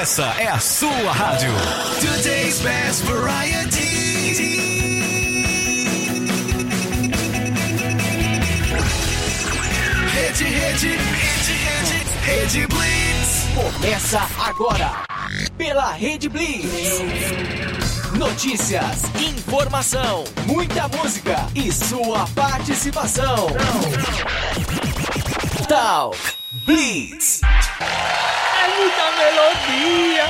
Essa é a sua rádio. Today's best variety. Rede, rede, rede, rede, rede Blitz. Começa agora pela Rede Blitz. Notícias, informação, muita música e sua participação. Talk Blitz. Muita melodia.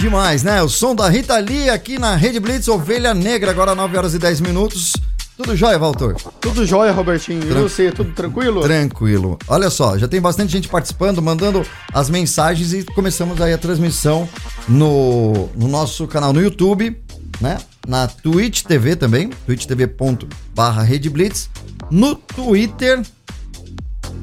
Demais, né? O som da Rita Lee aqui na Rede Blitz, Ovelha Negra, agora 9 horas e 10 minutos. Tudo jóia, Valtor? Tudo jóia, Robertinho. E Tran- você, tudo tranquilo? Tranquilo. Olha só, já tem bastante gente participando, mandando as mensagens e começamos aí a transmissão no, no nosso canal no YouTube, né? Na Twitch TV também, twitch.tv.barra Rede Blitz, no Twitter,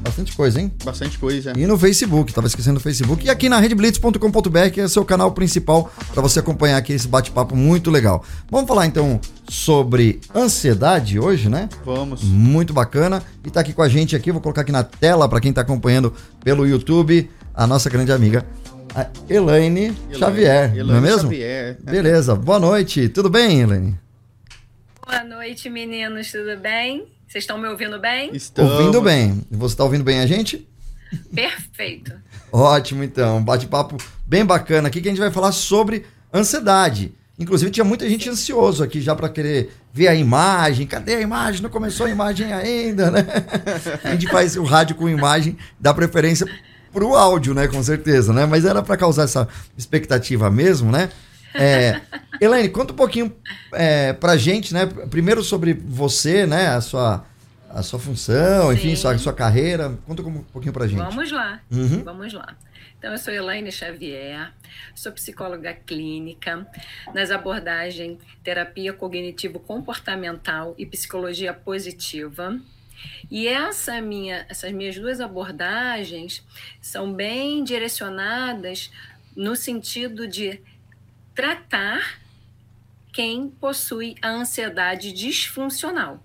bastante coisa, hein? Bastante coisa. E no Facebook, tava esquecendo o Facebook. E aqui na redeblitz.com.br, que é o seu canal principal para você acompanhar aqui esse bate-papo muito legal. Vamos falar então sobre ansiedade hoje, né? Vamos. Muito bacana. E tá aqui com a gente aqui, vou colocar aqui na tela para quem tá acompanhando pelo YouTube, a nossa grande amiga, a Elaine, Xavier, não é Elaine mesmo? Xavier. Beleza, boa noite. Tudo bem, Elaine? Boa noite, meninos, tudo bem? Vocês estão me ouvindo bem? Estamos. Ouvindo bem. Você tá ouvindo bem a gente? Perfeito. Ótimo, então. Bate-papo bem bacana aqui que a gente vai falar sobre ansiedade. Inclusive, tinha muita gente ansioso aqui já para querer ver a imagem. Cadê a imagem? Não começou a imagem ainda, né? A gente faz o rádio com imagem, dá preferência pro áudio, né? Com certeza, né? Mas era para causar essa expectativa mesmo, né? É, Elaine, conta um pouquinho é, pra gente, né? Primeiro sobre você, né? A sua, a sua função, enfim, Sim. sua, sua carreira. Conta um pouquinho pra gente. Vamos lá. Uhum. Vamos lá. Então, eu sou Elaine Xavier, sou psicóloga clínica nas abordagens terapia cognitivo-comportamental e psicologia positiva. E essa minha, essas minhas duas abordagens são bem direcionadas no sentido de tratar quem possui a ansiedade disfuncional.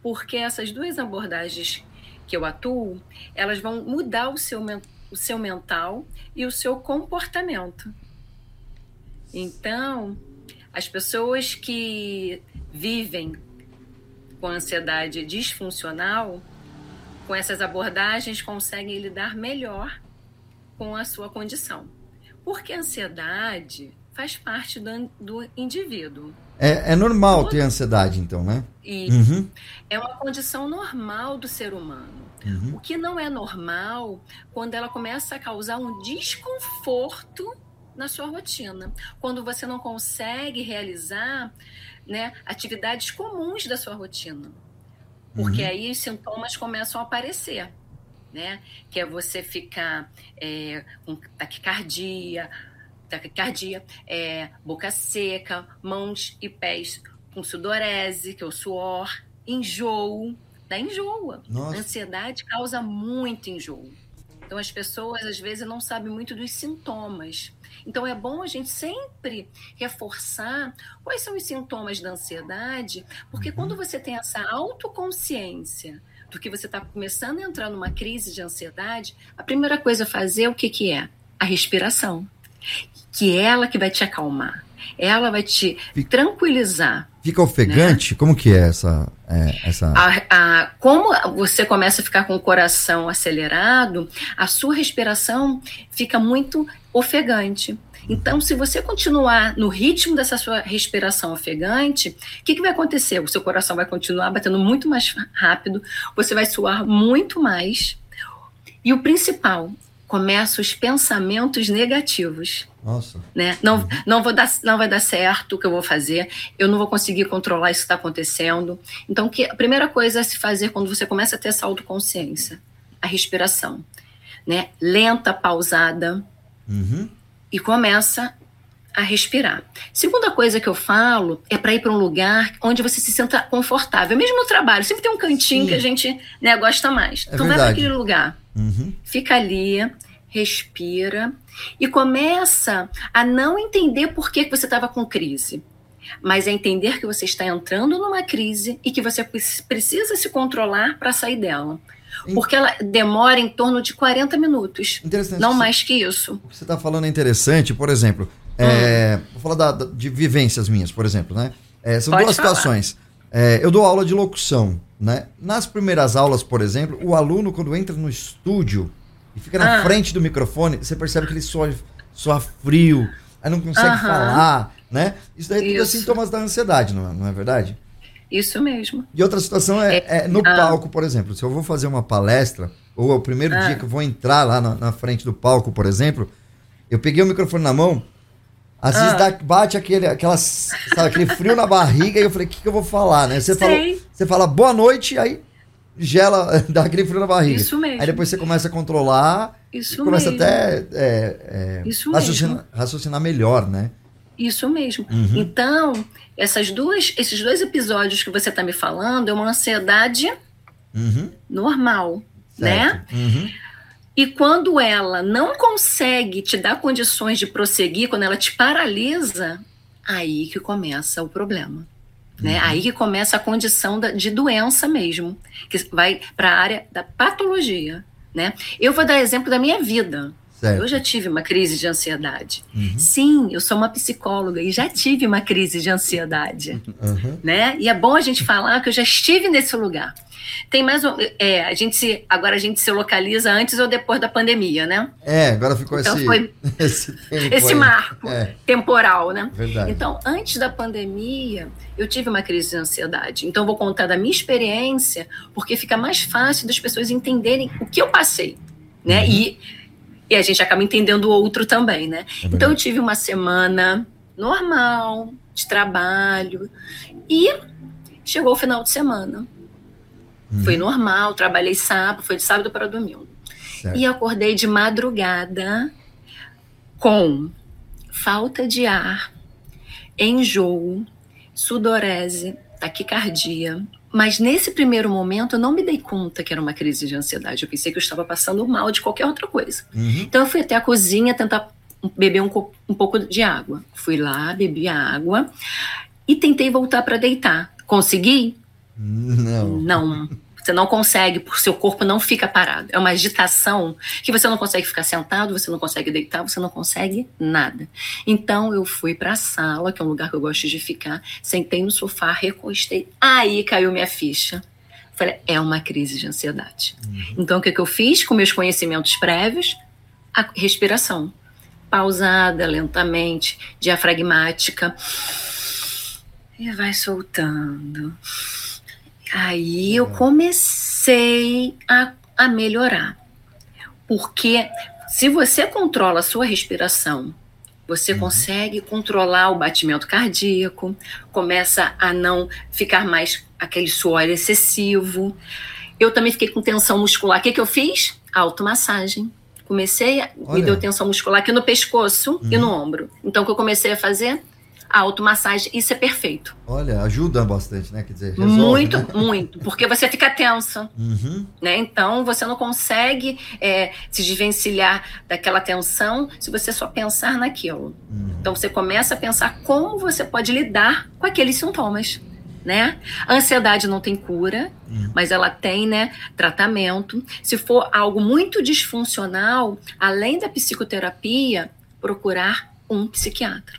Porque essas duas abordagens que eu atuo, elas vão mudar o seu, o seu mental e o seu comportamento. Então, as pessoas que vivem com ansiedade disfuncional, com essas abordagens, conseguem lidar melhor com a sua condição. Porque a ansiedade faz parte do, do indivíduo. É, é normal ter ansiedade, então, né? E Uhum. é uma condição normal do ser humano. Uhum. O que não é normal quando ela começa a causar um desconforto na sua rotina, quando você não consegue realizar né, atividades comuns da sua rotina, porque Uhum. aí os sintomas começam a aparecer, né? Que é você ficar é, com taquicardia, taquicardia, é, boca seca, mãos e pés com sudorese, que é o suor, enjoo, dá enjoa. Nossa. Ansiedade causa muito enjoo. Então as pessoas às vezes não sabem muito dos sintomas. Então é bom a gente sempre reforçar quais são os sintomas da ansiedade, porque quando você tem essa autoconsciência do que você está começando a entrar numa crise de ansiedade, a primeira coisa a fazer o que, que é? A respiração. Que ela que vai te acalmar. Ela vai te Fica- tranquilizar. Fica ofegante? Como que é essa. é, essa... A, a- como você começa a ficar com o coração acelerado, a sua respiração fica muito ofegante. Então, se você continuar no ritmo dessa sua respiração ofegante, o que, que vai acontecer? O seu coração vai continuar batendo muito mais rápido, você vai suar muito mais. E o principal, começam os pensamentos negativos Nossa. né? Não, não, vou dar, não vai dar certo o que eu vou fazer, eu não vou conseguir controlar isso que está acontecendo. Então, que, a primeira coisa a se fazer quando você começa a ter essa autoconsciência, a respiração, né? Lenta, pausada, Uhum. e começa a respirar. Segunda coisa que eu falo é para ir para um lugar onde você se sinta confortável. Mesmo no trabalho, sempre tem um cantinho Sim. que a gente né, gosta mais. É então vai para verdade. aquele lugar Uhum. fica ali, respira e começa a não entender por que você estava com crise, mas a entender que você está entrando numa crise e que você pre- precisa se controlar para sair dela. Porque ela demora em torno de 40 minutos. Interessante. Não Você- mais que isso. O que você está falando é interessante, por exemplo, é, vou falar da- de vivências minhas, por exemplo, né? É, são Pode duas falar. situações. É, eu dou aula de locução, né? Nas primeiras aulas, por exemplo, o aluno, quando entra no estúdio e fica na Ah. frente do microfone, você percebe que ele soa, soa frio, aí não consegue Aham. falar, né? Isso daí tudo é Isso. sintomas da ansiedade, não é, não é verdade? Isso mesmo. E outra situação é, É, é no ah. palco, por exemplo. Se eu vou fazer uma palestra, ou é o primeiro Ah. dia que eu vou entrar lá na, na frente do palco, por exemplo, eu peguei o microfone na mão, às vezes Ah. dá- bate aquele, aquelas, sabe, aquele frio na barriga e eu falei, o que, que eu vou falar, né? Você, Sei. você fala boa noite, aí gela, dá aquele frio na barriga. Isso mesmo. Aí depois você começa a controlar Isso e começa mesmo. até é, é, Isso raciocinar, raciocinar melhor, né? Isso mesmo. Uhum. Então, essas duas, esses dois episódios que você está me falando é uma ansiedade Uhum, normal, né? certo. Uhum, E quando ela não consegue te dar condições de prosseguir, quando ela te paralisa, aí que começa o problema. Né? Aí que começa a condição da- de doença mesmo, que vai para a área da patologia. Né? Eu vou dar exemplo da minha vida. Certo. Eu já tive uma crise de ansiedade. Uhum, Sim, eu sou uma psicóloga e já tive uma crise de ansiedade uhum. né? E é bom a gente falar que eu já estive nesse lugar. Tem mais um, é, a gente se, agora a gente se localiza antes ou depois da pandemia, né? É, agora ficou Então esse, foi esse esse marco É, temporal, né? verdade. Então, antes da pandemia, eu tive uma crise de ansiedade. Então, eu vou contar da minha experiência, porque fica mais fácil das pessoas entenderem o que eu passei, né? Uhum. E, e a gente acaba entendendo o outro também, né? É Então, eu tive uma semana normal, de trabalho, e chegou o final de semana. Uhum. Foi normal, trabalhei sábado, foi de sábado para domingo. Certo. E acordei de madrugada com falta de ar, enjoo, sudorese, taquicardia. Mas nesse primeiro momento eu não me dei conta que era uma crise de ansiedade. Eu pensei que eu estava passando mal de qualquer outra coisa. Uhum. Então eu fui até a cozinha tentar beber um, um pouco de água. Fui lá, bebi a água e tentei voltar para deitar. Consegui? Não. Não. Você não consegue, porque seu corpo não fica parado. É uma agitação que você não consegue ficar sentado, você não consegue deitar, você não consegue nada. Então eu fui para a sala, que é um lugar que eu gosto de ficar, sentei no sofá, recostei. Aí caiu minha ficha. Falei, é uma crise de ansiedade. Então o que, que eu fiz com meus conhecimentos prévios? A respiração. Pausada, lentamente, diafragmática. E vai soltando. Aí eu comecei a, a melhorar. Porque se você controla a sua respiração, você consegue controlar o batimento cardíaco, começa a não ficar mais aquele suor excessivo. Eu também fiquei com tensão muscular. O que, que eu fiz? Automassagem. Comecei, a, me deu tensão muscular aqui no pescoço e no ombro. Então, o que eu comecei a fazer? A automassagem. Isso é perfeito. Olha, ajuda bastante, né? Quer dizer, resolve, muito, né? muito. Porque você fica tensa. Uhum. Né? Então você não consegue é, se desvencilhar daquela tensão se você só pensar naquilo. Uhum. Então você começa a pensar como você pode lidar com aqueles sintomas. Né? A ansiedade não tem cura, Uhum. mas ela tem né, tratamento. Se for algo muito disfuncional, além da psicoterapia, procurar um psiquiatra.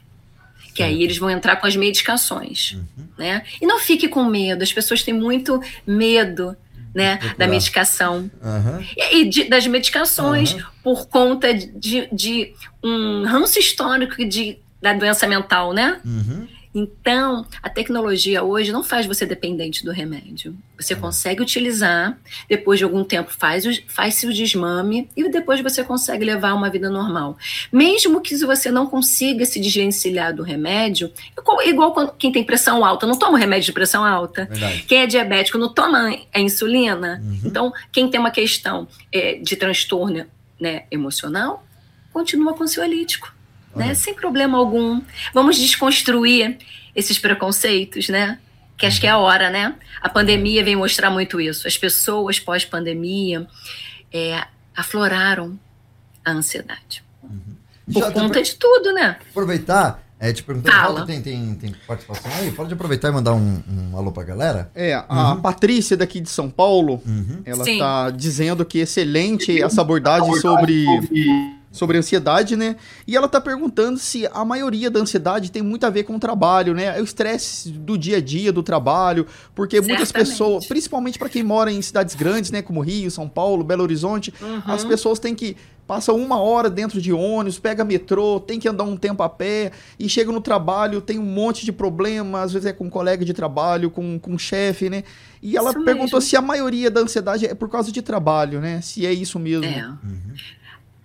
Que aí eles vão entrar com as medicações. Uhum. Né? E não fique com medo, as pessoas têm muito medo né, da Procurar. medicação Aham. e e de- das medicações Aham. por conta de, de um ranço histórico de, da doença mental, né? Uhum. Então, a tecnologia hoje não faz você dependente do remédio. Você consegue utilizar, depois de algum tempo faz o- faz-se o desmame e depois você consegue levar uma vida normal. Mesmo que se você não consiga se desvencilhar do remédio, igual, igual quando- quem tem pressão alta, não toma remédio de pressão alta. Verdade. Quem é diabético não toma a insulina. Uhum. Então, quem tem uma questão é, de transtorno né, emocional, continua com ansiolítico, né? Sem problema algum. Vamos desconstruir esses preconceitos, né? Que acho que é a hora, né? A pandemia vem mostrar muito isso. As pessoas pós-pandemia é, afloraram a ansiedade. Por Já conta de tudo, né? aproveitar, É, te perguntando, Fala. Tem, tem, tem participação aí? Pode aproveitar e mandar um, um alô pra galera? É, a Patrícia daqui de São Paulo, Uhum. ela Sim. tá dizendo que excelente essa abordagem sobre, sobre ansiedade, né? E ela tá perguntando se a maioria da ansiedade tem muito a ver com o trabalho, né? É o estresse do dia a dia, do trabalho, porque muitas Certamente. pessoas, principalmente para quem mora em cidades grandes, né, como Rio, São Paulo, Belo Horizonte, Uhum. as pessoas têm que passam uma hora dentro de ônibus, pega metrô, tem que andar um tempo a pé e chega no trabalho, tem um monte de problema, às vezes é com um colega de trabalho, com, com um chefe, né? E ela Isso perguntou mesmo. se a maioria da ansiedade é por causa de trabalho, né? Se é isso mesmo. É.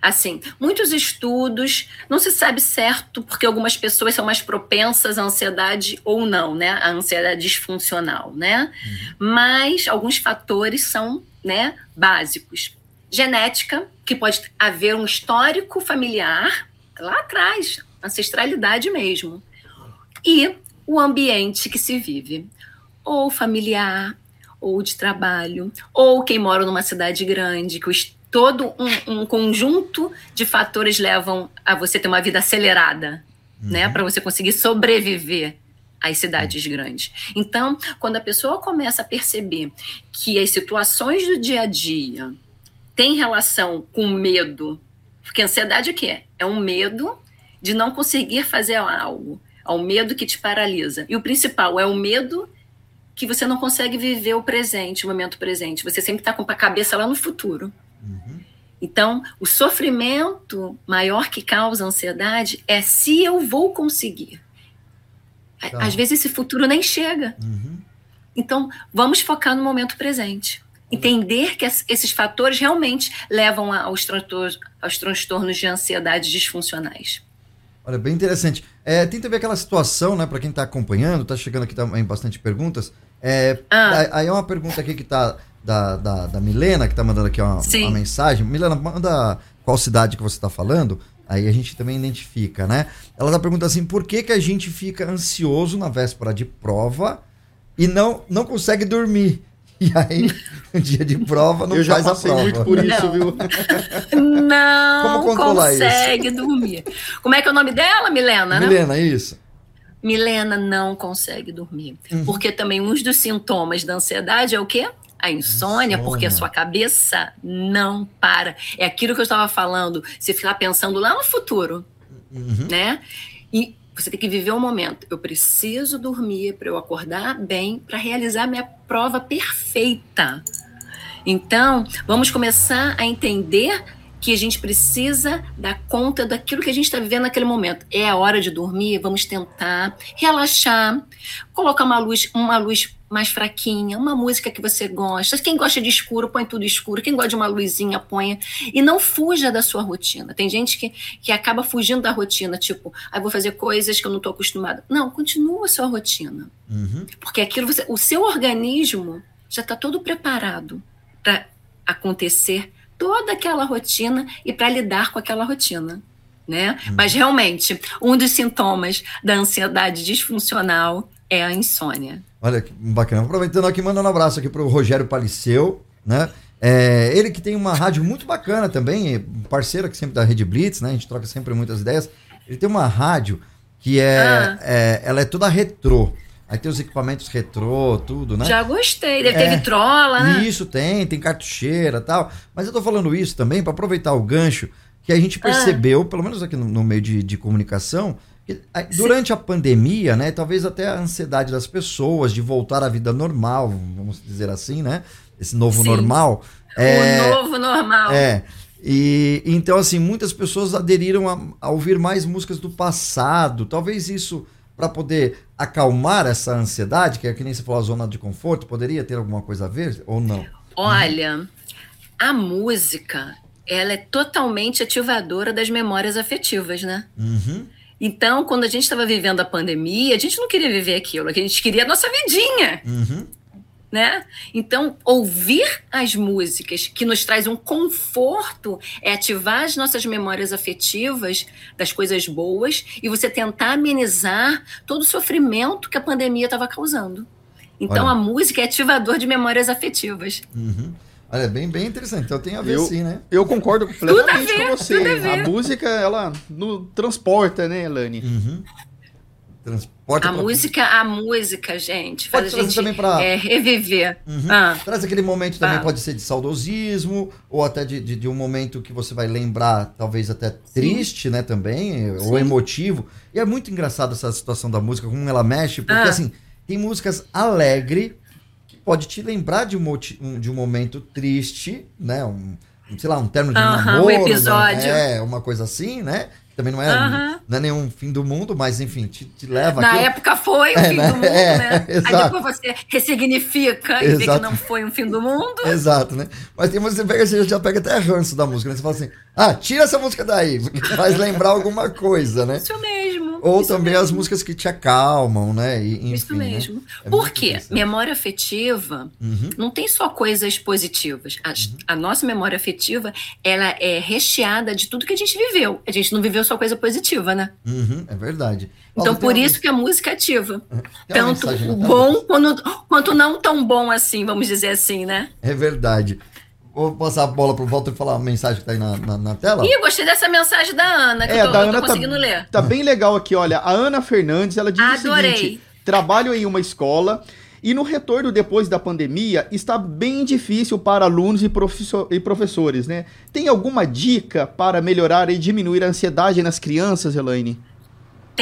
Assim, muitos estudos, não se sabe certo, porque algumas pessoas são mais propensas à ansiedade ou não, né? A ansiedade disfuncional, né? Mas alguns fatores são, né, básicos. Genética, que pode haver um histórico familiar lá atrás, ancestralidade mesmo. E o ambiente que se vive, ou familiar, ou de trabalho, ou quem mora numa cidade grande, que os- todo um, um conjunto de fatores levam a você ter uma vida acelerada, né, para você conseguir sobreviver às cidades grandes. Então, quando a pessoa começa a perceber que as situações do dia a dia têm relação com medo, porque ansiedade o quê? É um medo de não conseguir fazer algo, é um medo que te paralisa. E o principal é o medo que você não consegue viver o presente, o momento presente. Você sempre está com a cabeça lá no futuro. Então, o sofrimento maior que causa ansiedade é se eu vou conseguir. Tá. Às vezes esse futuro nem chega. Uhum. Então, vamos focar no momento presente. Entender que es- esses fatores realmente levam aos, aos transtornos de ansiedade disfuncionais. Olha, bem interessante. É, tem também aquela situação, né, para quem tá acompanhando, tá chegando aqui também bastante perguntas. É, Ah. Aí é uma pergunta aqui que tá da, da, da Milena, que tá mandando aqui uma, uma mensagem. Milena, manda qual cidade que você tá falando, aí a gente também identifica, né? Ela tá perguntando assim, por que que a gente fica ansioso na véspera de prova e não, não consegue dormir? E aí, no dia de prova, não Eu já faz a passei prova. muito por isso, Não. viu? Não consegue dormir. Como é que é o nome dela, Milena, né? Milena, isso. Milena não consegue dormir. Uhum. Porque também um dos sintomas da ansiedade é o quê? A insônia, Insônia. porque a sua cabeça não para. É aquilo que eu estava falando. Você ficar pensando lá no futuro, Uhum. né? E você tem que viver o momento. Eu preciso dormir para eu acordar bem, para realizar minha prova perfeita. Então, vamos começar a entender que a gente precisa dar conta daquilo que a gente está vivendo naquele momento. É a hora de dormir, vamos tentar relaxar, colocar uma luz, uma luz mais fraquinha, uma música que você gosta. Quem gosta de escuro, põe tudo escuro. Quem gosta de uma luzinha, ponha. E não fuja da sua rotina. Tem gente que, que acaba fugindo da rotina, tipo, ah, vou fazer coisas que eu não estou acostumada. Não, continua a sua rotina. Uhum. Porque aquilo você, o seu organismo já está todo preparado para acontecer toda aquela rotina e para lidar com aquela rotina. Né? Mas realmente, um dos sintomas da ansiedade disfuncional é a insônia. Olha que bacana. Aproveitando aqui, mandando um abraço aqui pro Rogério Paliceu, né? É, ele que tem uma rádio muito bacana também, é parceiro aqui sempre da Rede Blitz, né? A gente troca sempre muitas ideias. Ele tem uma rádio que é, Ah. é- ela é toda retrô. Aí tem os equipamentos retrô, tudo, né? Já gostei. Deve É. ter vitrola, né? Isso tem, tem cartucheira e tal. Mas eu tô falando isso também para aproveitar o gancho que a gente Ah. percebeu, pelo menos aqui no, no meio de, de comunicação, que durante a pandemia, né, talvez até a ansiedade das pessoas de voltar à vida normal, vamos dizer assim, né? Esse novo Sim. normal. É, O novo normal. é. E então, assim, muitas pessoas aderiram a, a ouvir mais músicas do passado. Talvez isso, para poder acalmar essa ansiedade, que é que nem você falou, a zona de conforto, poderia ter alguma coisa a ver ou não? Olha, a música, ela é totalmente ativadora das memórias afetivas, né? Uhum. Então, quando a gente estava vivendo a pandemia, a gente não queria viver aquilo, a gente queria a nossa vidinha, Uhum. Né? Então, ouvir as músicas que nos traz um conforto é ativar as nossas memórias afetivas das coisas boas e você tentar amenizar todo o sofrimento que a pandemia estava causando. Então, Olha. a música é ativador de memórias afetivas. Uhum. Olha, bem, bem interessante. Então tem a ver Eu- sim, né? Eu concordo completamente ver, com você. a. A música, ela nos transporta, né, Elane? Uhum. transporta. A pra- música, a música, gente, faz Pode a trazer gente também pra- é, reviver. Uhum. Ah, Traz aquele momento também, Tá. pode ser de saudosismo, ou até de, de, de um momento que você vai lembrar, talvez até triste, né, também, ou emotivo. E é muito engraçado essa situação da música, como ela mexe, porque Ah. assim, tem músicas alegre que pode te lembrar de um, um- de um momento triste, né, um, um, sei lá, um término de um Aham, um namoro. né, episódio. É, uma coisa assim, né? Também não é, não é nenhum fim do mundo, mas enfim, te, te leva Na aquilo- época foi o É, fim né? do mundo, É, né? exato. Aí depois você ressignifica e vê que Exato. não foi um fim do mundo. Exato, né? Mas tem você pega, você já pega até ranço da música, né? Você fala assim, ah, tira essa música daí, porque faz lembrar alguma coisa, né? Isso mesmo. Ou isso também mesmo. as músicas que te acalmam, né? E, enfim, Isso né? mesmo. É Por quê? Memória afetiva Uhum. não tem só coisas positivas. A, a nossa memória afetiva, ela é recheada de tudo que a gente viveu. A gente não viveu só coisa positiva, né? Uhum, é verdade. Então, por isso que a música é ativa. tem Tanto o bom quanto, quanto não tão bom assim, vamos dizer assim, né? É verdade. Vou passar a bola pro Walter falar a mensagem que tá aí na, na, na tela. Ih, eu gostei dessa mensagem da Ana, que É, eu tô, da eu tô Ana tá- conseguindo ler. Tá bem legal aqui, olha. A Ana Fernandes, ela diz Adorei. o seguinte: trabalho em uma escola e no retorno depois da pandemia está bem difícil para alunos e, e professores, né? Tem alguma dica para melhorar e diminuir a ansiedade nas crianças, Elaine?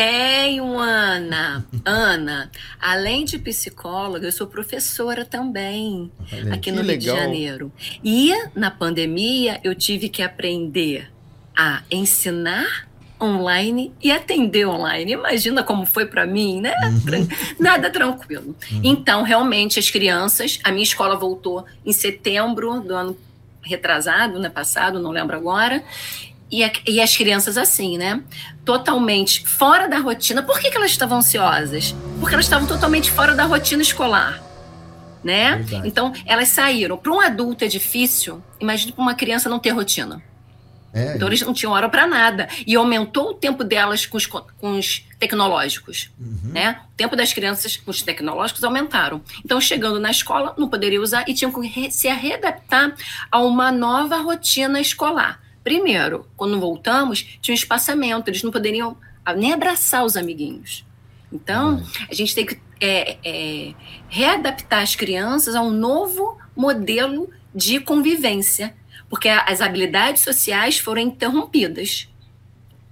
Tenho, Ana. Ana, além de psicóloga, eu sou professora também, Olha aqui no Rio de legal. Janeiro. E na pandemia eu tive que aprender a ensinar online e atender online. Imagina como foi para mim, né? Tran- Nada tranquilo. Então, realmente, as crianças, a minha escola voltou em setembro do ano retrasado, né? Passado, não lembro agora. E, a- e as crianças assim, né? Totalmente fora da rotina. Por que, que elas estavam ansiosas? Porque elas estavam totalmente fora da rotina escolar. Né? Verdade. Então, elas saíram. Para um adulto é difícil, imagine para uma criança não ter rotina. É, Então eles não tinham hora para nada. E aumentou o tempo delas com os, co- com os tecnológicos. uhum. Né? O tempo das crianças com os tecnológicos aumentaram. Então, chegando na escola, não poderia usar e tinham que se readaptar a uma nova rotina escolar. Primeiro, quando voltamos, tinha um espaçamento, eles não poderiam nem abraçar os amiguinhos. Então, a gente tem que é, é, readaptar as crianças a um novo modelo de convivência, porque as habilidades sociais foram interrompidas,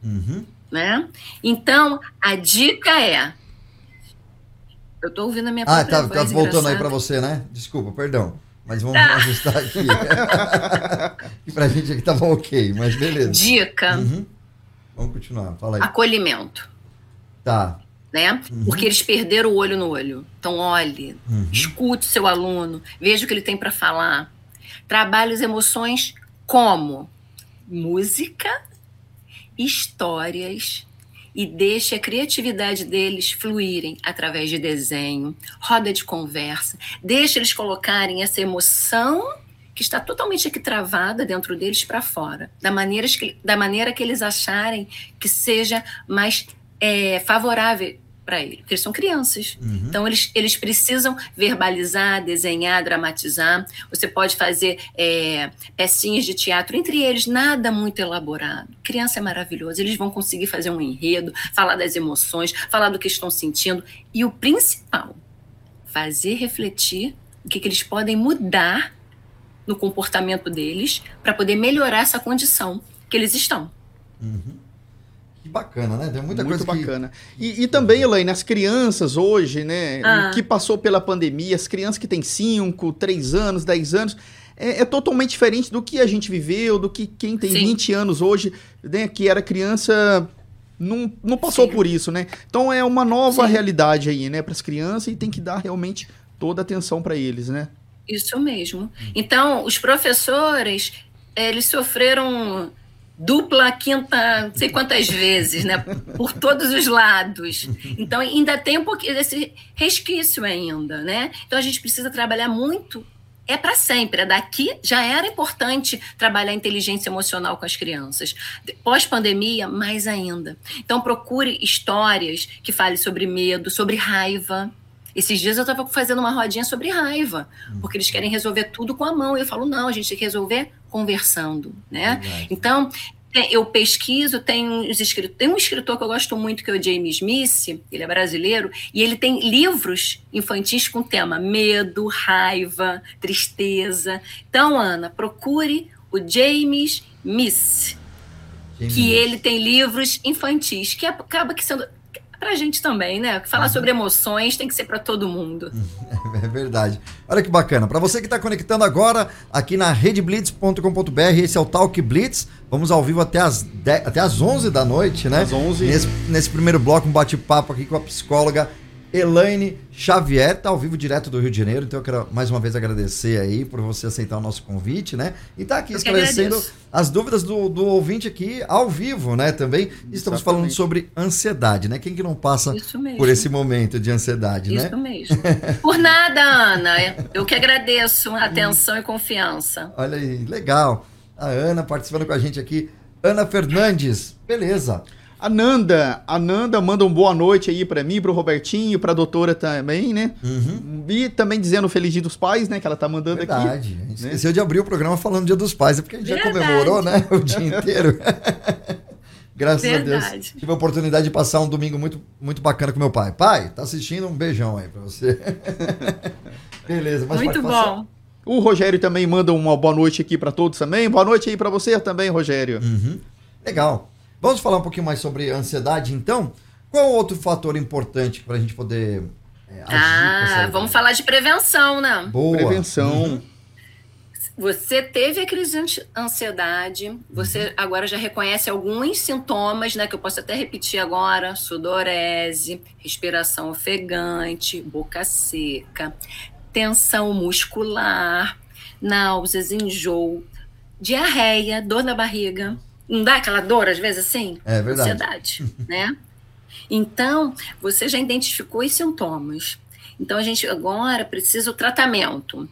Uhum. né? Então, a dica é... Eu tô ouvindo a minha Ah, tá, tá voltando aí engraçado. pra você, né? Desculpa, perdão. Mas vamos Tá. ajustar aqui. e pra gente aqui tava ok, mas beleza. Dica, Uhum. Vamos continuar, fala aí. acolhimento, Tá. né? Porque eles perderam o olho no olho. Então, olhe, Uhum. escute seu aluno, veja o que ele tem para falar. Trabalhe as emoções como música, histórias e deixe a criatividade deles fluírem através de desenho, roda de conversa. Deixe eles colocarem essa emoção que está totalmente aqui travada dentro deles para fora, da maneira, que, da maneira que eles acharem que seja mais é, favorável para eles, porque eles são crianças. Uhum. Então, eles, eles precisam verbalizar, desenhar, dramatizar. Você pode fazer é, pecinhas de teatro, entre eles, nada muito elaborado. Criança é maravilhoso, eles vão conseguir fazer um enredo, falar das emoções, falar do que estão sentindo. E o principal, fazer refletir o que, que eles podem mudar no comportamento deles para poder melhorar essa condição que eles estão. Que bacana, né? Tem muita Muito coisa que... bacana. E, e também, Elaine, as crianças hoje, né, Ah. que passou pela pandemia, as crianças que têm 5, 3 anos, 10 anos, é, é totalmente diferente do que a gente viveu, do que quem tem Sim. 20 anos hoje, né, que era criança, não, não passou Sim. por isso, né? Então é uma nova Sim. realidade aí, né, para as crianças e tem que dar realmente toda a atenção para eles, né? Isso mesmo. Então, os professores, eles sofreram dupla, quinta, não sei quantas vezes, né? Por todos os lados. Então, ainda tem um pouquinho desse resquício ainda, né? Então, a gente precisa trabalhar muito. É para sempre. É daqui já era importante trabalhar inteligência emocional com as crianças. Pós-pandemia, mais ainda. Então, procure histórias que falem sobre medo, sobre raiva. Esses dias eu estava fazendo uma rodinha sobre raiva, porque eles querem resolver tudo com a mão. E eu falo, não, a gente tem que resolver conversando, né? Verdade. Então, eu pesquiso, tem uns tem um escritor que eu gosto muito que é o James Smith, ele é brasileiro, e ele tem livros infantis com tema medo, raiva, tristeza. Então, Ana, procure o James Smith, que ele tem livros infantis, que acaba que sendo pra gente também, né? Falar uhum. sobre emoções tem que ser para todo mundo. É verdade. Olha que bacana. Para você que está conectando agora aqui na redblitz.com.br, esse é o Talk Blitz. Vamos ao vivo até as, 10, até as 11 da noite, né? Às 11. Nesse, nesse primeiro bloco, um bate-papo aqui com a psicóloga Elaine Xavier, tá ao vivo direto do Rio de Janeiro, então eu quero mais uma vez agradecer aí por você aceitar o nosso convite, né? E tá aqui eu esclarecendo as dúvidas do, do ouvinte aqui ao vivo, né? Também estamos Exatamente. falando sobre ansiedade, né? Quem que não passa por esse momento de ansiedade, Isso né? Isso mesmo. Por nada, Ana. Eu que agradeço a atenção e confiança. Olha aí, legal. A Ana participando com a gente aqui. Ana Fernandes, beleza. A Nanda, a Nanda manda um boa noite aí para mim, pro Robertinho, pra doutora também, né? Uhum. E também dizendo Feliz Dia dos Pais, né? Que ela tá mandando Verdade. aqui. Verdade. Né? Esqueceu de abrir o programa falando Dia dos Pais, é porque a gente Verdade. já comemorou, né? O dia inteiro. Graças Verdade. a Deus. Tive a oportunidade de passar um domingo muito, muito bacana com meu pai. Pai, tá assistindo? Um beijão aí pra você. Beleza, mas Muito bom. Passar. O Rogério também manda uma boa noite aqui para todos também. Boa noite aí para você também, Rogério. Uhum. Legal. Vamos falar um pouquinho mais sobre ansiedade, então? Qual outro fator importante para a gente poder é, agir? Ah, vamos falar de prevenção, né? Boa. Prevenção. Uhum. Você teve a crise de ansiedade, você uhum. agora já reconhece alguns sintomas, né? Que eu posso até repetir agora: sudorese, respiração ofegante, boca seca, tensão muscular, náuseas, enjoo, diarreia, dor na barriga, não dá aquela dor, às vezes, assim? É verdade. Ansiedade, né? Então, você já identificou os sintomas. Então, a gente agora precisa o tratamento.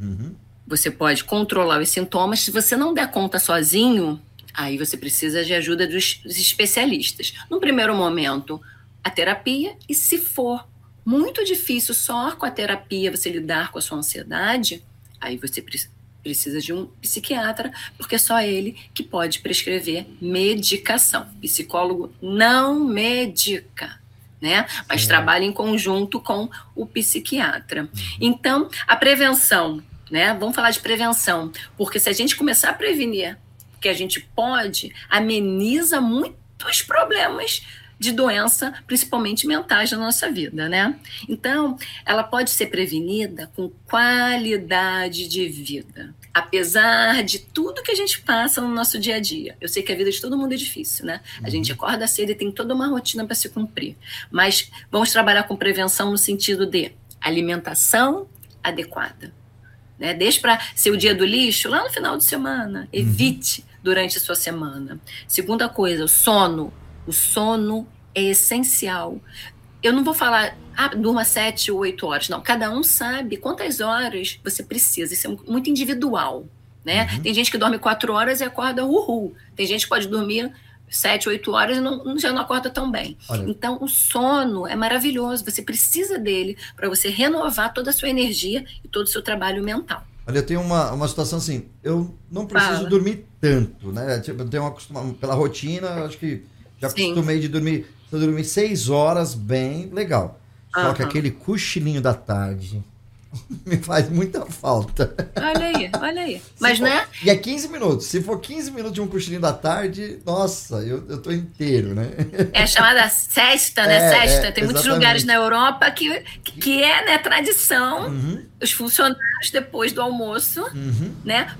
Uhum. Você pode controlar os sintomas. Se você não der conta sozinho, aí você precisa de ajuda dos, dos especialistas. No primeiro momento, a terapia. E se for muito difícil só com a terapia você lidar com a sua ansiedade, aí você precisa precisa de um psiquiatra, porque é só ele que pode prescrever medicação. Psicólogo não medica. Né? Mas trabalha em conjunto com o psiquiatra. Então, a prevenção, né? Vamos falar de prevenção, porque se a gente começar a prevenir, que a gente pode, ameniza muitos problemas de doença, principalmente mentais na nossa vida, né? Então, ela pode ser prevenida com qualidade de vida, apesar de tudo que a gente passa no nosso dia a dia. Eu sei que a vida de todo mundo é difícil, né? A gente uhum. acorda cedo e tem toda uma rotina para se cumprir, mas vamos trabalhar com prevenção no sentido de alimentação adequada. Né? Deixe para ser o dia do lixo lá no final de semana. Uhum. Evite durante a sua semana. Segunda coisa, o sono o sono é essencial. Eu não vou falar, ah, durma sete ou oito horas. Não, cada um sabe quantas horas você precisa. Isso é muito individual, né? Uhum. Tem gente que dorme quatro horas e acorda uhul. Tem gente que pode dormir sete, oito horas e não, já não acorda tão bem. Olha. Então, o sono é maravilhoso. Você precisa dele para você renovar toda a sua energia e todo o seu trabalho mental. Olha, eu tenho uma, uma situação assim, eu não preciso Fala. dormir tanto, né? Tipo, eu tenho uma pela rotina, acho que já Sim. acostumei de dormir. Eu dormir seis horas, bem legal. Só uhum. que aquele cochilinho da tarde me faz muita falta. Olha aí, olha aí. Mas for, né? E é 15 minutos. Se for 15 minutos de um cochilinho da tarde, nossa, eu, eu tô inteiro, né? É chamada sexta, né? É, sexta. É, Tem muitos lugares na Europa que, que é né, tradição. Uhum. Os funcionários depois do almoço, uhum. né?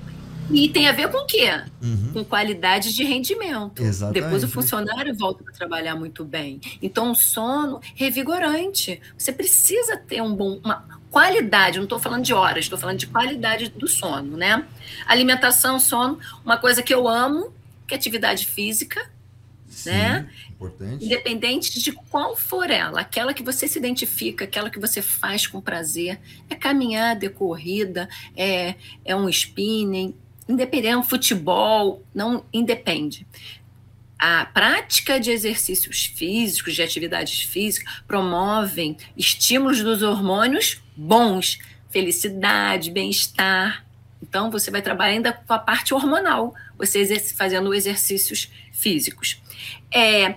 E tem a ver com o quê? Uhum. Com qualidade de rendimento. Exatamente. Depois o funcionário volta para trabalhar muito bem. Então, o sono revigorante. Você precisa ter um bom, uma qualidade, não estou falando de horas, estou falando de qualidade do sono, né? Alimentação, sono, uma coisa que eu amo, que é atividade física, Sim, né? Importante. Independente de qual for ela, aquela que você se identifica, aquela que você faz com prazer, é caminhada, é corrida, é, é um spinning, independente, um futebol, não independe. A prática de exercícios físicos, de atividades físicas, promovem estímulos dos hormônios bons, felicidade, bem-estar, Então, você vai trabalhar ainda com a parte hormonal, você fazendo exercícios físicos. É,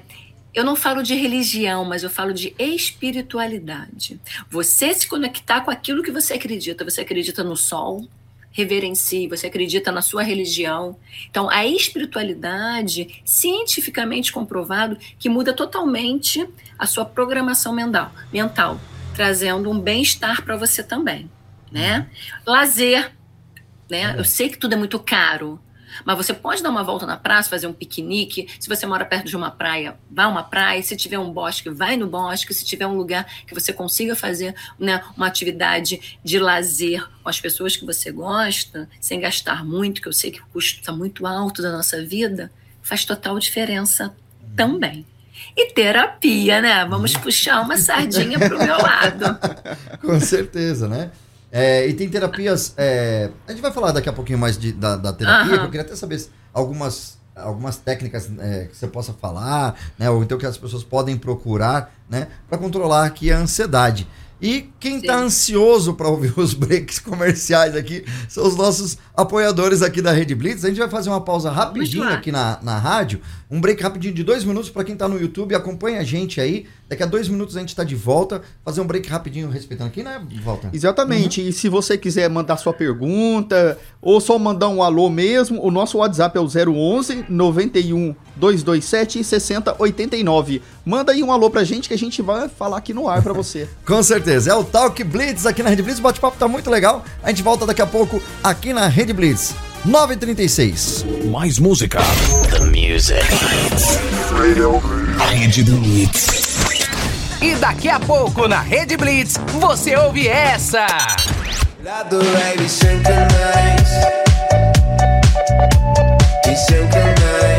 eu não falo de religião, mas eu falo de espiritualidade. Você se conectar com aquilo que você acredita. Você acredita no sol, reverencie, você acredita na sua religião. Então, a espiritualidade, cientificamente comprovado, que muda totalmente a sua programação mental, mental trazendo um bem-estar para você também, né? Lazer, né? Eu sei que tudo é muito caro, mas você pode dar uma volta na praça, fazer um piquenique. Se você mora perto de uma praia, vá a uma praia. Se tiver um bosque, vai no bosque. Se tiver um lugar que você consiga fazer né, uma atividade de lazer com as pessoas que você gosta, sem gastar muito, que eu sei que o custo está muito alto da nossa vida, faz total diferença também. E terapia, né? Vamos uhum. puxar uma sardinha para o meu lado. Com certeza, né? É, e tem terapias. É, a gente vai falar daqui a pouquinho mais de, da, da terapia, uhum. eu queria até saber algumas, algumas técnicas é, que você possa falar, né? Ou então que as pessoas podem procurar, né? Para controlar aqui a ansiedade. E quem está ansioso para ouvir os breaks comerciais aqui são os nossos apoiadores aqui da Rede Blitz. A gente vai fazer uma pausa rapidinho aqui na, na rádio. Um break rapidinho de dois minutos para quem está no YouTube. Acompanha a gente aí. Daqui a dois minutos a gente está de volta. Fazer um break rapidinho respeitando aqui, né, Volta? Exatamente. Uhum. E se você quiser mandar sua pergunta ou só mandar um alô mesmo, o nosso WhatsApp é o 011 91 227 6089. Manda aí um alô pra gente que a gente vai falar aqui no ar para você. Com certeza. É o Talk Blitz aqui na Rede Blitz. O bate-papo tá muito legal. A gente volta daqui a pouco aqui na Rede Blitz. 936. Mais música. The music. Rede Blitz. E daqui a pouco na Rede Blitz, você ouve essa. Be synchronize. Let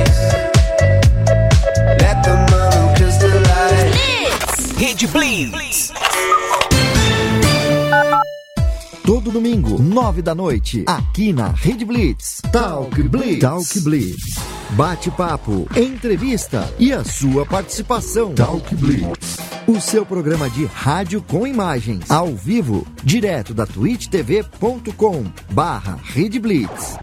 Todo domingo, nove da noite, aqui na Rede Blitz. Talk Blitz. Talk Blitz. Bate-papo, entrevista e a sua participação. Talk Blitz. O seu programa de rádio com imagens, ao vivo, direto da twitchtv.com barra Rede Blitz.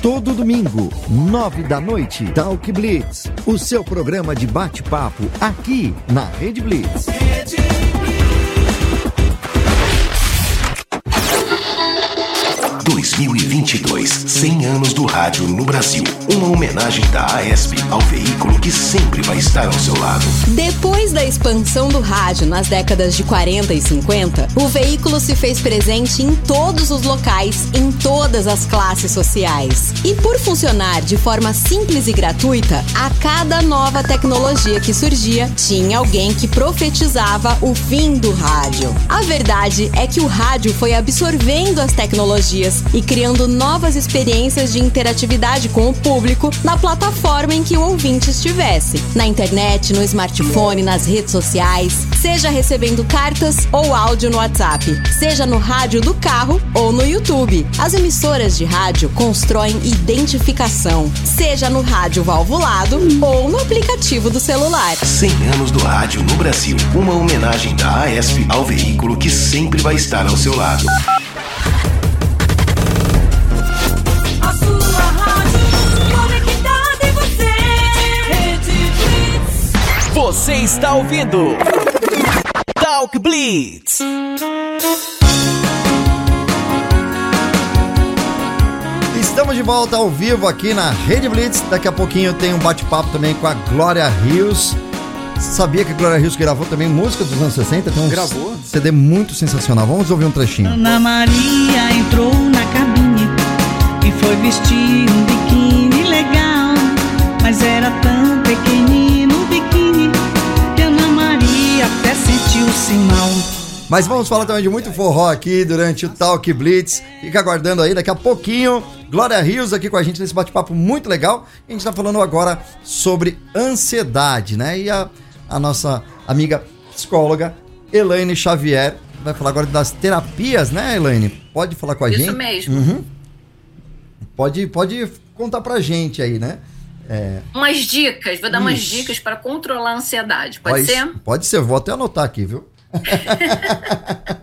Todo domingo, nove da noite, Talk Blitz. O seu programa de bate-papo aqui na Rede Blitz. Rede 2022, 100 anos do rádio no Brasil. Uma homenagem da AESP ao veículo que sempre vai estar ao seu lado. Depois da expansão do rádio nas décadas de 40 e 50, o veículo se fez presente em todos os locais, em todas as classes sociais. E por funcionar de forma simples e gratuita, a cada nova tecnologia que surgia, tinha alguém que profetizava o fim do rádio. A verdade é que o rádio foi absorvendo as tecnologias e criando novas experiências de interatividade com o público na plataforma em que o ouvinte estivesse. Na internet, no smartphone, nas redes sociais, seja recebendo cartas ou áudio no WhatsApp, seja no rádio do carro ou no YouTube. As emissoras de rádio constroem identificação, seja no rádio valvulado ou no aplicativo do celular. 100 anos do rádio no Brasil. Uma homenagem da AESP ao veículo que sempre vai estar ao seu lado. Você está ouvindo Talk Blitz. Estamos de volta ao vivo aqui na Rede Blitz. Daqui a pouquinho tem um bate-papo também com a Glória Rios. Sabia que a Glória Rios gravou também música dos anos 60? Tem um Gravou. CD muito sensacional. Vamos ouvir um trechinho. Ana Maria entrou na cabine e foi vestir um biquíni legal, mas era tão pequenino Mas vamos falar também de muito forró aqui durante o Talk Blitz. Fica aguardando aí, daqui a pouquinho. Glória Rios aqui com a gente nesse bate-papo muito legal. A gente tá falando agora sobre ansiedade, né? E a, a nossa amiga psicóloga Elaine Xavier vai falar agora das terapias, né, Elaine? Pode falar com a Isso gente? Isso mesmo. Uhum. Pode, pode contar pra gente aí, né? É... Umas dicas, vou dar Isso. umas dicas para controlar a ansiedade. Pode, pode ser? Pode ser, vou até anotar aqui, viu?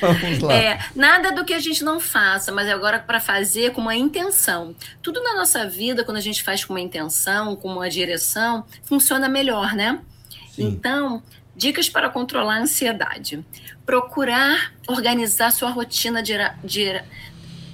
Vamos lá. É, nada do que a gente não faça, mas é agora para fazer com uma intenção. Tudo na nossa vida, quando a gente faz com uma intenção, com uma direção, funciona melhor, né? Sim. Então, dicas para controlar a ansiedade. Procurar organizar sua rotina diara-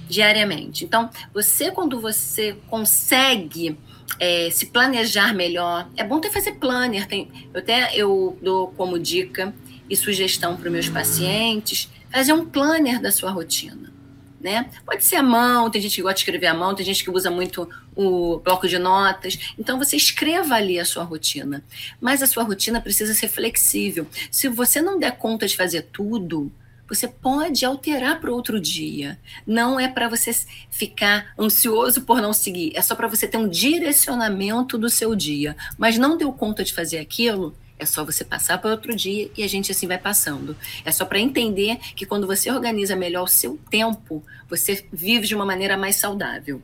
diariamente. Então, você, quando você consegue é, se planejar melhor, é bom ter fazer planner. Tem, eu até eu dou como dica e sugestão para os meus pacientes fazer um planner da sua rotina. Né? Pode ser à mão, tem gente que gosta de escrever à mão, tem gente que usa muito o bloco de notas. Então você escreva ali a sua rotina. Mas a sua rotina precisa ser flexível. Se você não der conta de fazer tudo, você pode alterar para outro dia. Não é para você ficar ansioso por não seguir, é só para você ter um direcionamento do seu dia. Mas não deu conta de fazer aquilo, é só você passar para outro dia e a gente assim vai passando. É só para entender que quando você organiza melhor o seu tempo, você vive de uma maneira mais saudável.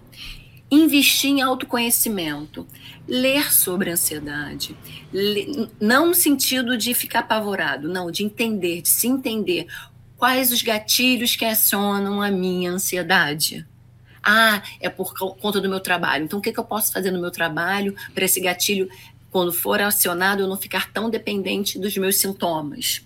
Investir em autoconhecimento, ler sobre ansiedade, não no sentido de ficar apavorado, não, de entender, de se entender quais os gatilhos que acionam a minha ansiedade. Ah, é por co- conta do meu trabalho. Então, o que, que eu posso fazer no meu trabalho para esse gatilho, quando for acionado, eu não ficar tão dependente dos meus sintomas?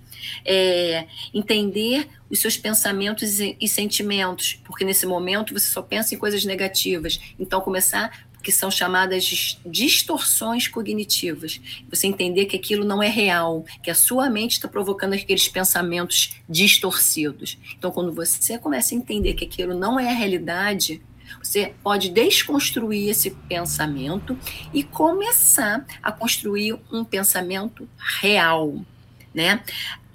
É, entender os seus pensamentos e, sentimentos, porque nesse momento você só pensa em coisas negativas. Então, começar que são chamadas de distorções cognitivas. Você entender que aquilo não é real, que a sua mente está provocando aqueles pensamentos distorcidos. Então, quando você começa a entender que aquilo não é a realidade, você pode desconstruir esse pensamento e começar a construir um pensamento real, né?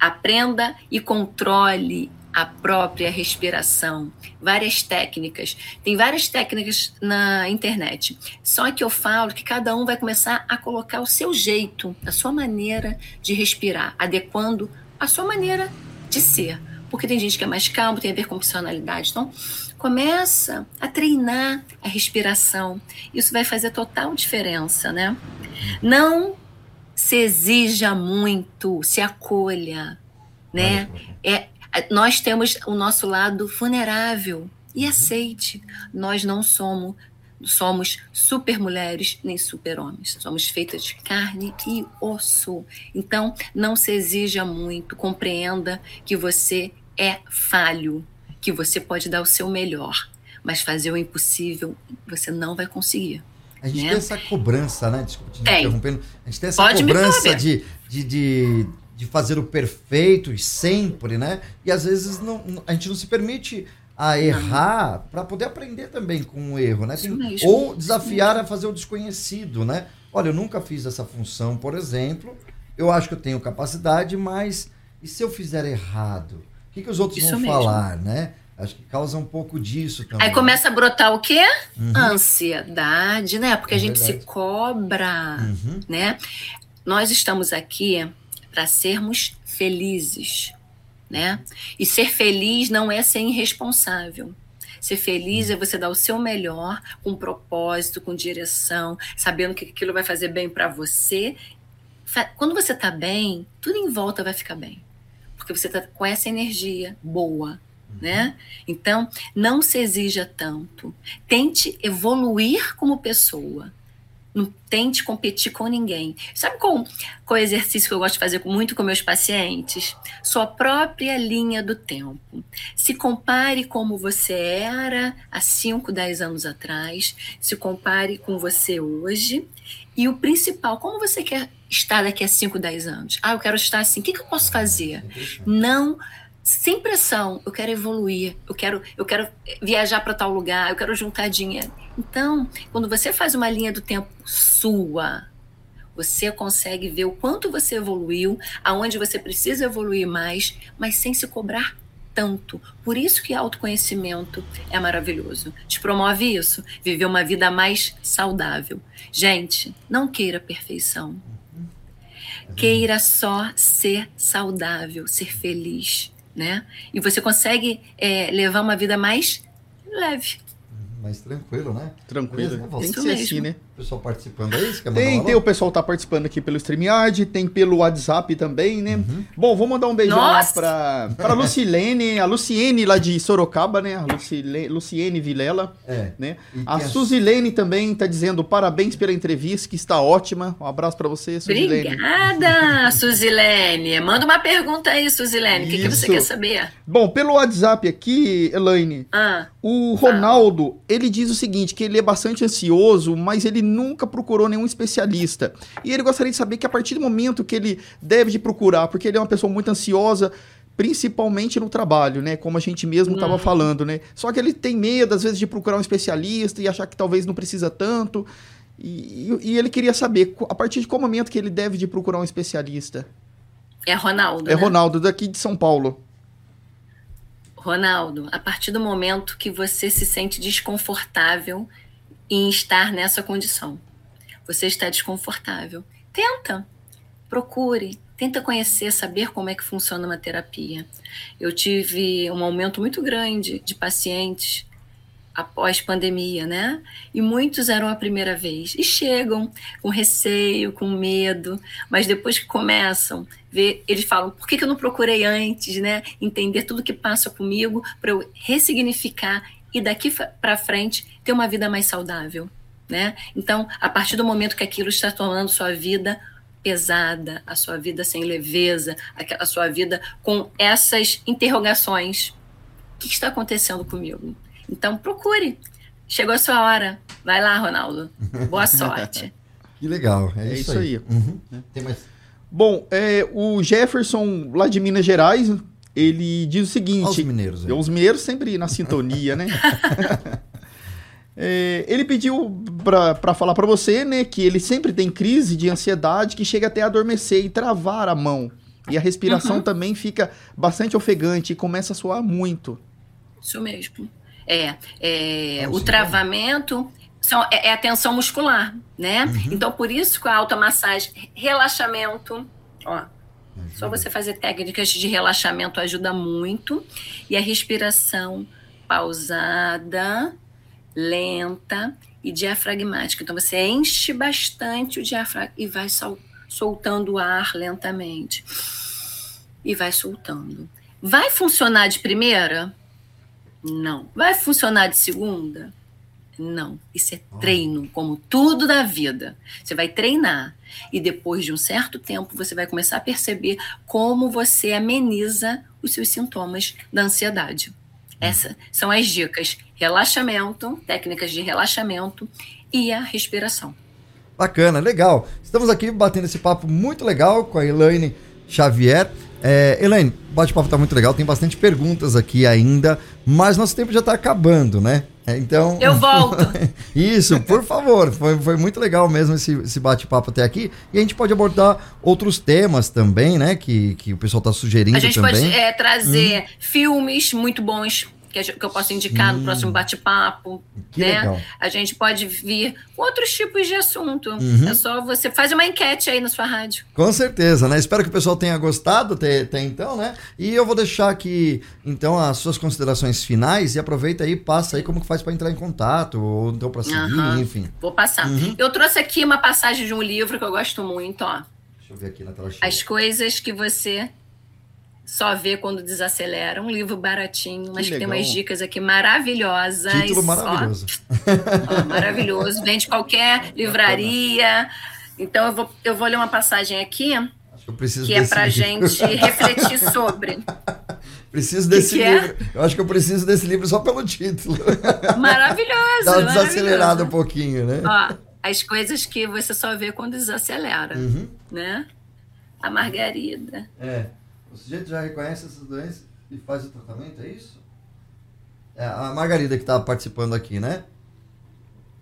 Aprenda e controle a própria respiração. Várias técnicas. Tem várias técnicas na internet. Só que eu falo que cada um vai começar a colocar o seu jeito, a sua maneira de respirar, adequando a sua maneira de ser. Porque tem gente que é mais calmo, tem a ver com personalidade. Então, começa a treinar a respiração. Isso vai fazer total diferença, né? Não se exija muito, se acolha, né? É, nós temos o nosso lado vulnerável e aceite. Nós não somos somos super mulheres nem super homens. Somos feitas de carne e osso. Então, não se exija muito. Compreenda que você é falho, que você pode dar o seu melhor, mas fazer o impossível você não vai conseguir. A gente né? tem essa cobrança, né? Desculpa te Tem. interrompendo. A gente tem essa Pode cobrança de, de, de, de fazer o perfeito e sempre, né? E às vezes não, a gente não se permite a errar para poder aprender também com o erro, né? Tem- ou desafiar a fazer o desconhecido, né? Olha, eu nunca fiz essa função, por exemplo. Eu acho que eu tenho capacidade, mas e se eu fizer errado? O que, que os outros Isso vão mesmo. falar, né? Acho que causa um pouco disso também. Aí começa a brotar o quê? Uhum. Ansiedade, né? Porque É a gente se verdade. cobra, Uhum. né? Nós estamos aqui para sermos felizes, né? E ser feliz não é ser irresponsável. Ser feliz é você dar o seu melhor, com propósito, com direção, sabendo que aquilo vai fazer bem para você. Quando você tá bem, tudo em volta vai ficar bem. Porque você tá com essa energia boa, né? Então, não se exija tanto. Tente evoluir como pessoa. Não tente competir com ninguém. Sabe qual, qual é exercício que eu gosto de fazer muito com meus pacientes? Sua própria linha do tempo. Se compare como você era há 5, 10 anos atrás. Se compare com você hoje. E o principal, como você quer estar daqui a 5, 10 anos? Ah, eu quero estar assim. O que, que eu posso fazer? Não sem pressão, eu quero evoluir, eu quero, eu quero viajar para tal lugar, eu quero juntar dinheiro. Então, quando você faz uma linha do tempo sua, você consegue ver o quanto você evoluiu, aonde você precisa evoluir mais, mas sem se cobrar tanto. Por isso que autoconhecimento é maravilhoso. Te promove isso, viver uma vida mais saudável. Gente, não queira perfeição. Queira só ser saudável, ser feliz, né? E você consegue é, levar uma vida mais leve. Mais tranquilo, né? Tranquilo. Beleza, Tem que Isso ser mesmo. assim, né? pessoal participando aí? Você quer mandar Tem, um tem, o pessoal tá participando aqui pelo StreamYard, tem pelo WhatsApp também, né? Bom, vou mandar um beijão lá Nossa! pra, pra Lucilene, a Luciene lá de Sorocaba, né? A Lucile, Luciene Vilela, É. né? E A tem a- Suzilene também tá dizendo parabéns pela entrevista, que está ótima. Um abraço pra você, Suzilene. Obrigada, Suzilene. Manda uma pergunta aí, Suzilene. O que, que você quer saber? Bom, pelo WhatsApp aqui, Elaine, Ah, o Ronaldo, ele diz o seguinte, que ele é bastante ansioso, mas ele nunca procurou nenhum especialista. E ele gostaria de saber que a partir do momento que ele deve de procurar, porque ele é uma pessoa muito ansiosa, principalmente no trabalho, né? Como a gente mesmo estava falando, né? Só que ele tem medo, às vezes, de procurar um especialista e achar que talvez não precisa tanto. E, e- ele queria saber, a partir de qual momento que ele deve de procurar um especialista? é Ronaldo. É né? Ronaldo, daqui de São Paulo. Ronaldo, a partir do momento que você se sente desconfortável em estar nessa condição, você está desconfortável, tenta, procure, tenta conhecer, saber como é que funciona uma terapia. Eu tive um aumento muito grande de pacientes após pandemia, né? E muitos eram a primeira vez e chegam com receio, com medo, mas depois que começam, eles falam: por que, que eu não procurei antes, né? Entender tudo que passa comigo para eu ressignificar e daqui para frente ter uma vida mais saudável, né? Então, a partir do momento que aquilo está tornando sua vida pesada, a sua vida sem leveza, a sua vida com essas interrogações, o que está acontecendo comigo? Então procure. Chegou a sua hora. Vai lá, Ronaldo. Boa sorte. Que legal. É, É isso, isso aí. aí. Uhum. Tem mais. Bom, é, o Jefferson, lá de Minas Gerais, ele diz o Olha os seguinte. mineiros aí. Os mineiros sempre na sintonia, né? É, ele pediu pra, pra falar pra você, né, que ele sempre tem crise de ansiedade que chega até a adormecer e travar a mão. E a respiração Uhum. também fica bastante ofegante e começa a suar muito. Isso mesmo. É, é, o travamento são, é, é a tensão muscular, né? Então, por isso, com a automassagem, relaxamento, ó, só você fazer técnicas de relaxamento ajuda muito. E a respiração pausada, lenta e diafragmática. Então você enche bastante o diafragma e vai sol- soltando o ar lentamente. E vai soltando. Vai funcionar de primeira? Não. Vai funcionar de segunda? Não. Isso é treino, como tudo da vida. Você vai treinar e depois de um certo tempo você vai começar a perceber como você ameniza os seus sintomas da ansiedade. Essas são as dicas: relaxamento, técnicas de relaxamento e a respiração. Bacana, legal. Estamos aqui batendo esse papo muito legal com a Elaine Xavier. É, Elaine, o bate-papo tá muito legal, tem bastante perguntas aqui ainda, mas nosso tempo já tá acabando, né? É, Então. Eu volto. Isso, por favor. Foi, foi muito legal mesmo esse, esse bate-papo até aqui. E a gente pode abordar outros temas também, né? Que, que o pessoal tá sugerindo A gente também. pode é, trazer filmes muito bons que, a gente- que eu posso indicar no próximo bate-papo. Que né? legal. A gente pode vir com outros tipos de assunto. Uhum. É só você faz uma enquete aí na sua rádio. Com certeza, né? Espero que o pessoal tenha gostado até, até então, né? E eu vou deixar aqui, então, as suas considerações finais e aproveita aí, passa aí como que faz para entrar em contato, ou então para seguir, Aham. enfim. Vou passar. Uhum. Eu trouxe aqui uma passagem de um livro que eu gosto muito, ó. Deixa eu ver aqui na tela cheia. As coisas que você só vê quando desacelera. Um livro baratinho, mas que, tem legal. umas dicas aqui maravilhosas. Título Ó, maravilhoso. ó, maravilhoso. Vende qualquer livraria. Então eu vou, eu vou ler uma passagem aqui que que é livro. gente refletir sobre. Preciso desse que é? livro. Eu acho que eu preciso desse livro só pelo título. Maravilhoso. Dá uma desacelerada um pouquinho, né? Ó, as coisas que você só vê quando desacelera, Uhum. né? A Margarida. É. Sujeito já reconhece essas doenças e faz o tratamento, é isso? É a Margarida que tá participando aqui, né?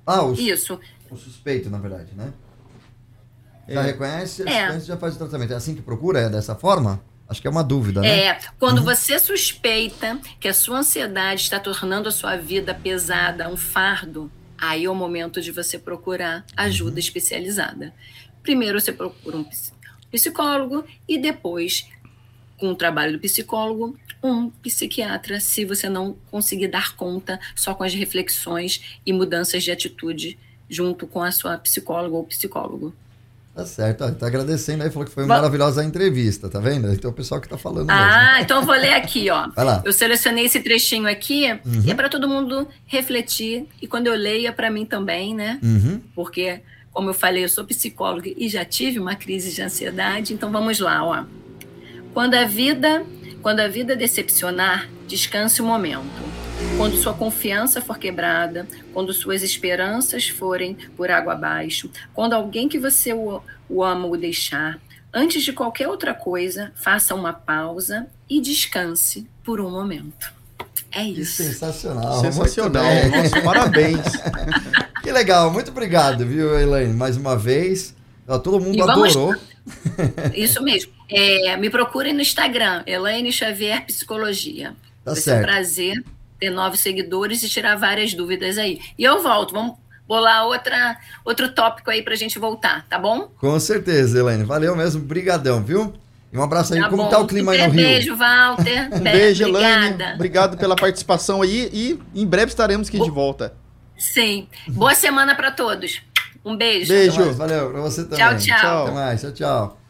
Ah, o, Isso. o suspeito, na verdade, né? Já É. reconhece É. e já faz o tratamento. É assim que procura? É dessa forma? Acho que é uma dúvida, né? É, quando você suspeita que a sua ansiedade está tornando a sua vida pesada, um fardo, aí é o momento de você procurar ajuda especializada. Primeiro você procura um ps- psicólogo e depois, com o trabalho do psicólogo, um psiquiatra, se você não conseguir dar conta só com as reflexões e mudanças de atitude junto com a sua psicóloga ou psicólogo. Tá certo, tá agradecendo aí, falou que foi maravilhosa a entrevista, tá vendo? Então o pessoal que tá falando Ah, então eu vou ler aqui, ó. Vai lá. Eu selecionei esse trechinho aqui Uhum. e é para todo mundo refletir e quando eu leio é para mim também, né? mesmo. Uhum. Porque como eu falei, eu sou psicóloga e já tive uma crise de ansiedade, então vamos lá, ó. Quando a vida, quando a vida decepcionar, descanse um momento. Quando sua confiança for quebrada, quando suas esperanças forem por água abaixo, quando alguém que você o, o ama o deixar, antes de qualquer outra coisa, faça uma pausa e descanse por um momento. É Que isso. sensacional. Sensacional. bem. Nossa, parabéns. Que legal, muito obrigado, viu, Elaine? Mais uma vez. Todo mundo E vamos- adorou. Isso mesmo. É, me procurem no Instagram, Elaine Xavier Psicologia. Tá Vai ser um certo. prazer ter novos seguidores e tirar várias dúvidas aí. E eu volto, vamos bolar outra, outro tópico aí pra gente voltar, tá bom? Com certeza, Elaine. Valeu mesmo, brigadão, viu? E um abraço aí. Tá Como bom. tá o clima aí no Rio? Beijo, Walter. Um Be- beijo, Elaine. Obrigada. Obrigado pela participação aí e em breve estaremos aqui de volta. Sim. Boa semana pra todos. Um beijo. Beijo. Valeu, pra você também. Tchau, tchau. Até mais, tchau, tchau.